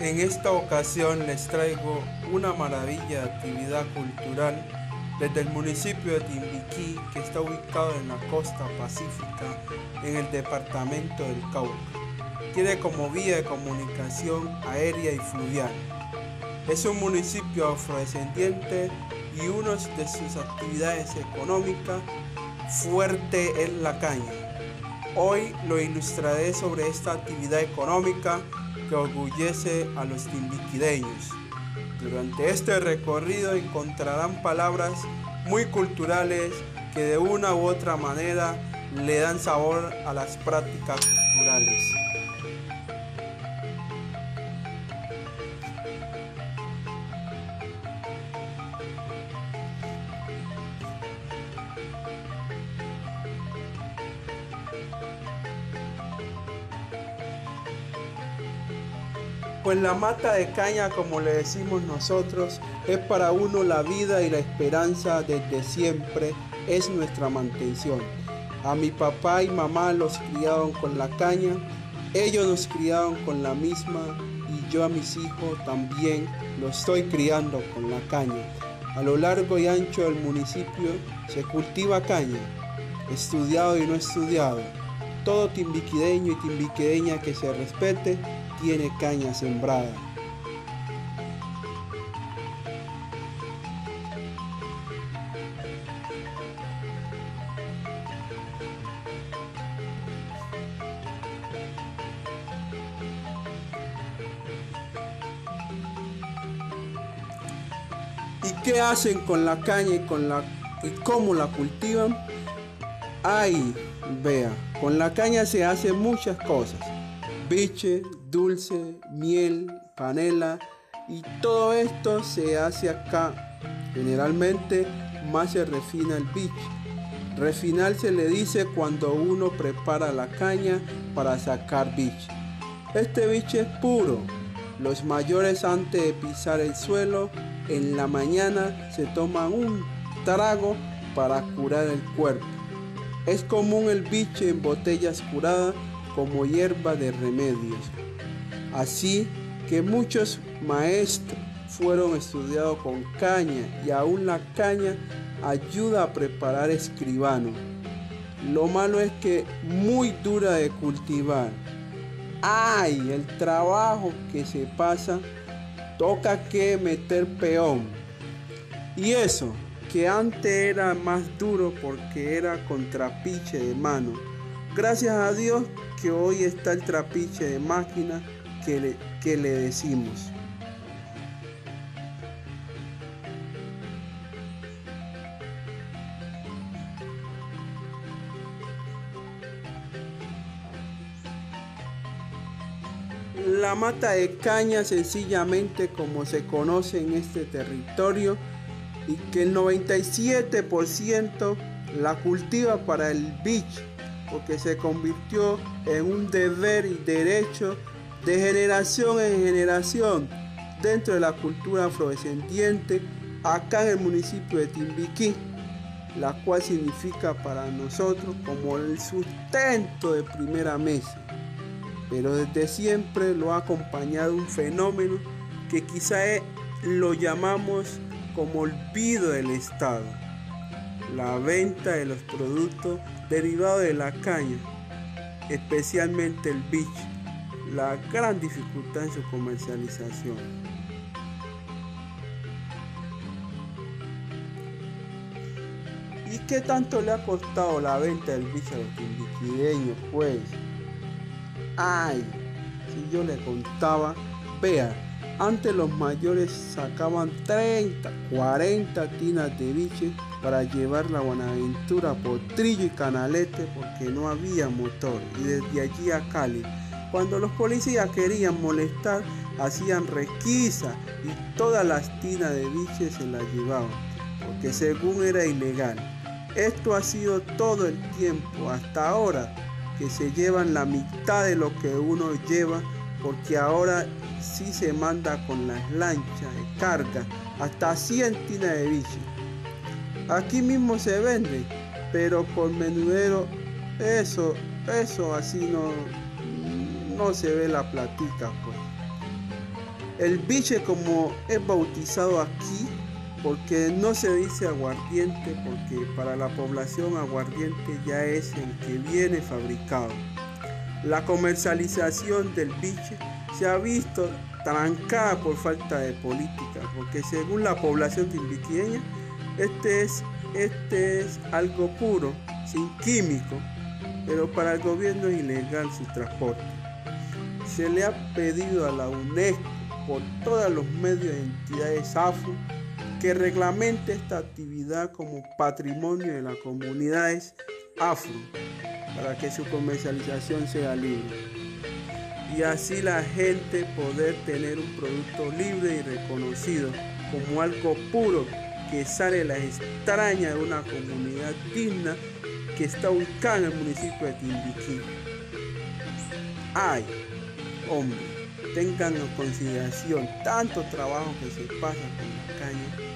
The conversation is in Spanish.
En esta ocasión les traigo una maravilla de actividad cultural desde el municipio de Timbiquí, que está ubicado en la costa pacífica en el departamento del Cauca. Tiene como vía de comunicación aérea y fluvial. Es un municipio afrodescendiente y una de sus actividades económicas fuerte es la caña. Hoy lo ilustraré sobre esta actividad económica que orgullece a los timbiquideños. Durante este recorrido encontrarán palabras muy culturales que de una u otra manera le dan sabor a las prácticas culturales. Pues la mata de caña, como le decimos nosotros, es para uno la vida y la esperanza desde siempre, es nuestra mantención. A mi papá y mamá los criaron con la caña, ellos nos criaron con la misma y yo a mis hijos también los estoy criando con la caña. A lo largo y ancho del municipio se cultiva caña, estudiado y no estudiado. Todo timbiquideño y timbiquideña que se respete tiene caña sembrada. ¿Y qué hacen con la caña y, con la, y cómo la cultivan? Ay, vea, con la caña se hacen muchas cosas. Biche, dulce, miel, panela y todo esto se hace acá. Generalmente más se refina el biche. Refinar se le dice cuando uno prepara la caña para sacar biche. Este biche es puro. Los mayores antes de pisar el suelo en la mañana se toman un trago para curar el cuerpo. Es común el biche en botellas curadas como hierba de remedios. Así que muchos maestros fueron estudiados con caña y aún la caña ayuda a preparar escribano. Lo malo es que muy dura de cultivar. ¡Ay! El trabajo que se pasa, toca que meter peón. Y eso, que antes era más duro porque era con trapiche de mano. Gracias a Dios que hoy está el trapiche de máquina que le, que le decimos. La mata de caña sencillamente como se conoce en este territorio y que el 97% la cultiva para el beach porque se convirtió en un deber y derecho de generación en generación dentro de la cultura afrodescendiente acá en el municipio de Timbiquí, la cual significa para nosotros como el sustento de primera mesa. Pero desde siempre lo ha acompañado un fenómeno que quizá lo llamamos como olvido del Estado, la venta de los productos derivados de la caña, especialmente el biche la gran dificultad en su comercialización. ¿Y qué tanto le ha costado la venta del bicho a los timbiquideños? Pues, ay, si yo le contaba, vea, antes los mayores sacaban 30, 40 tinas de biche para llevar la Buenaventura por Trillo y Canalete porque no había motor y desde allí a Cali cuando los policías querían molestar, hacían requisa y todas las tinas de biche se las llevaban, porque según era ilegal. Esto ha sido todo el tiempo, hasta ahora, que se llevan la mitad de lo que uno lleva, porque ahora sí se manda con las lanchas de carga, hasta 100 tinas de biche. Aquí mismo se vende, pero por menudero, eso, eso así no, no se ve la platica, pues. El biche como es bautizado aquí, porque no se dice aguardiente, porque para la población aguardiente ya es el que viene fabricado. La comercialización del biche se ha visto trancada por falta de política, porque según la población timbiqueña, este es, este es algo puro, sin químico, pero para el gobierno es ilegal su transporte. Se le ha pedido a la UNESCO por todos los medios de entidades AFU que reglamente esta actividad como patrimonio de las comunidades afro para que su comercialización sea libre. Y así la gente poder tener un producto libre y reconocido como algo puro que sale la extraña de una comunidad digna que está ubicada en el municipio de Timbiquí. Ay, hombre, tengan en consideración tanto trabajo que se pasa con la caña